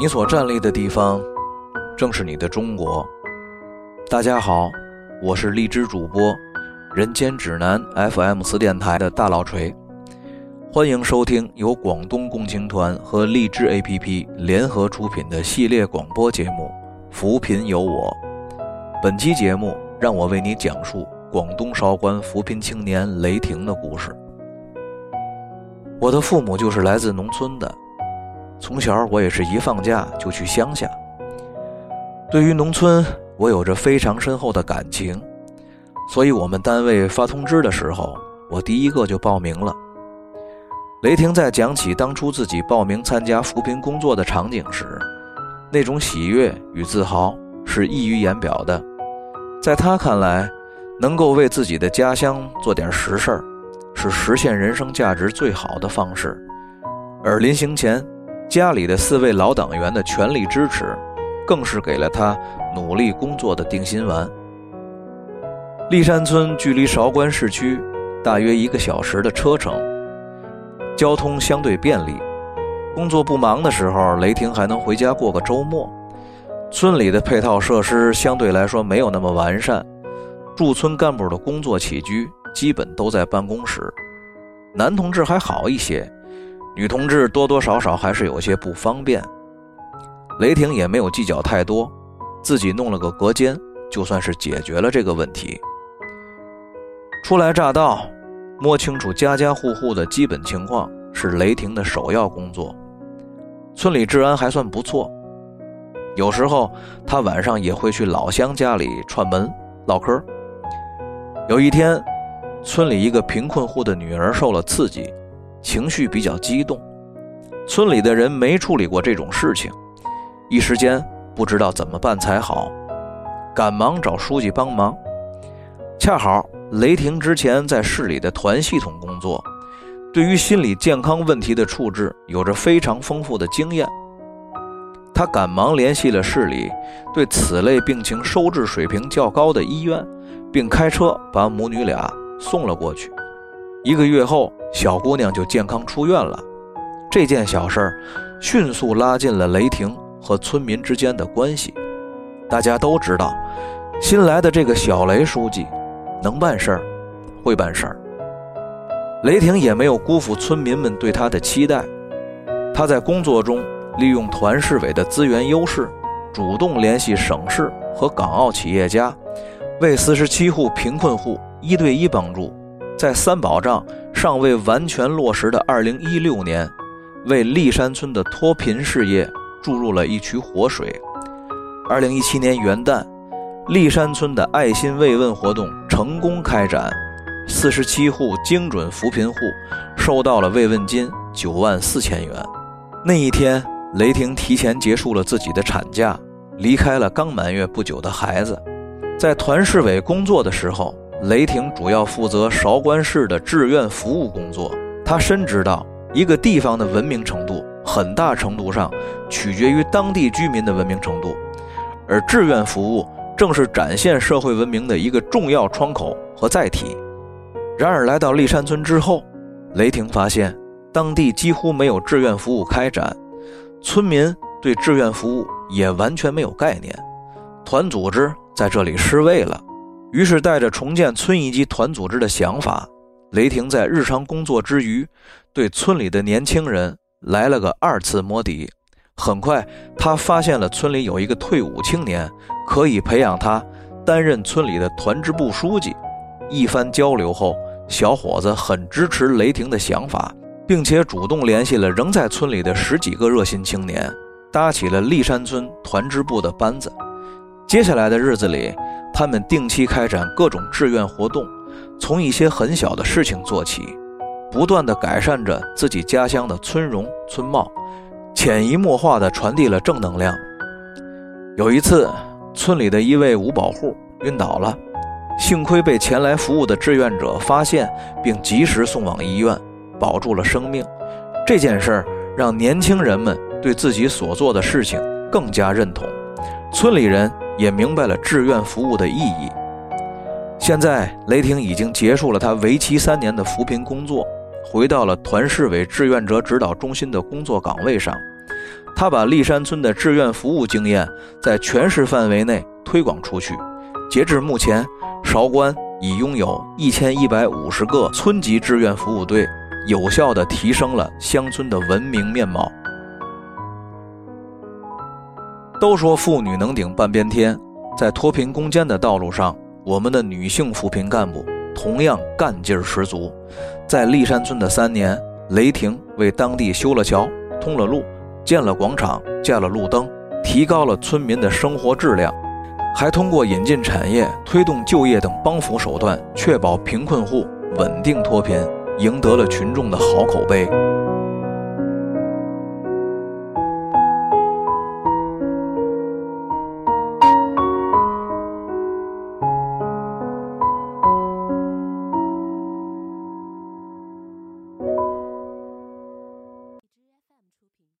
你所站立的地方，正是你的中国。大家好，我是荔枝主播，人间指南 FM 四电台的大老锤，欢迎收听由广东共青团和荔枝 APP 联合出品的系列广播节目《扶贫有我》。本期节目让我为你讲述广东韶关扶贫青年雷霆的故事。我的父母就是来自农村的。从小我也是一放假就去乡下。对于农村，我有着非常深厚的感情，所以我们单位发通知的时候，我第一个就报名了。雷霆在讲起当初自己报名参加扶贫工作的场景时，那种喜悦与自豪是溢于言表的。在他看来，能够为自己的家乡做点实事儿，是实现人生价值最好的方式。而临行前，家里的四位老党员的全力支持，更是给了他努力工作的定心丸。立山村距离韶关市区大约一个小时的车程，交通相对便利。工作不忙的时候，雷霆还能回家过个周末。村里的配套设施相对来说没有那么完善，驻村干部的工作起居基本都在办公室。男同志还好一些。女同志多多少少还是有些不方便，雷霆也没有计较太多，自己弄了个隔间，就算是解决了这个问题。初来乍到，摸清楚家家户户的基本情况是雷霆的首要工作。村里治安还算不错，有时候他晚上也会去老乡家里串门唠嗑。有一天，村里一个贫困户的女儿受了刺激。情绪比较激动，村里的人没处理过这种事情，一时间不知道怎么办才好，赶忙找书记帮忙。恰好雷霆之前在市里的团系统工作，对于心理健康问题的处置有着非常丰富的经验。他赶忙联系了市里对此类病情收治水平较高的医院，并开车把母女俩送了过去。一个月后。小姑娘就健康出院了，这件小事儿迅速拉近了雷霆和村民之间的关系。大家都知道，新来的这个小雷书记能办事儿，会办事儿。雷霆也没有辜负村民们对他的期待，他在工作中利用团市委的资源优势，主动联系省市和港澳企业家，为四十七户贫困户一对一帮助。在三保障尚未完全落实的2016年，为立山村的脱贫事业注入了一渠活水。2017年元旦，立山村的爱心慰问活动成功开展，47户精准扶贫户收到了慰问金9万4千元。那一天，雷霆提前结束了自己的产假，离开了刚满月不久的孩子，在团市委工作的时候。雷霆主要负责韶关市的志愿服务工作。他深知到，一个地方的文明程度，很大程度上取决于当地居民的文明程度，而志愿服务正是展现社会文明的一个重要窗口和载体。然而，来到立山村之后，雷霆发现当地几乎没有志愿服务开展，村民对志愿服务也完全没有概念，团组织在这里失位了。于是，带着重建村一级团组织的想法，雷霆在日常工作之余，对村里的年轻人来了个二次摸底。很快，他发现了村里有一个退伍青年，可以培养他担任村里的团支部书记。一番交流后，小伙子很支持雷霆的想法，并且主动联系了仍在村里的十几个热心青年，搭起了立山村团支部的班子。接下来的日子里，他们定期开展各种志愿活动，从一些很小的事情做起，不断地改善着自己家乡的村容村貌，潜移默化地传递了正能量。有一次，村里的一位五保户晕倒了，幸亏被前来服务的志愿者发现并及时送往医院，保住了生命。这件事让年轻人们对自己所做的事情更加认同，村里人。也明白了志愿服务的意义。现在，雷霆已经结束了他为期三年的扶贫工作，回到了团市委志愿者指导中心的工作岗位上。他把立山村的志愿服务经验在全市范围内推广出去。截至目前，韶关已拥有一千一百五十个村级志愿服务队，有效地提升了乡村的文明面貌。都说妇女能顶半边天，在脱贫攻坚的道路上，我们的女性扶贫干部同样干劲儿十足。在立山村的三年，雷霆为当地修了桥、通了路、建了广场、架了路灯，提高了村民的生活质量，还通过引进产业、推动就业等帮扶手段，确保贫困户稳定脱贫，赢得了群众的好口碑。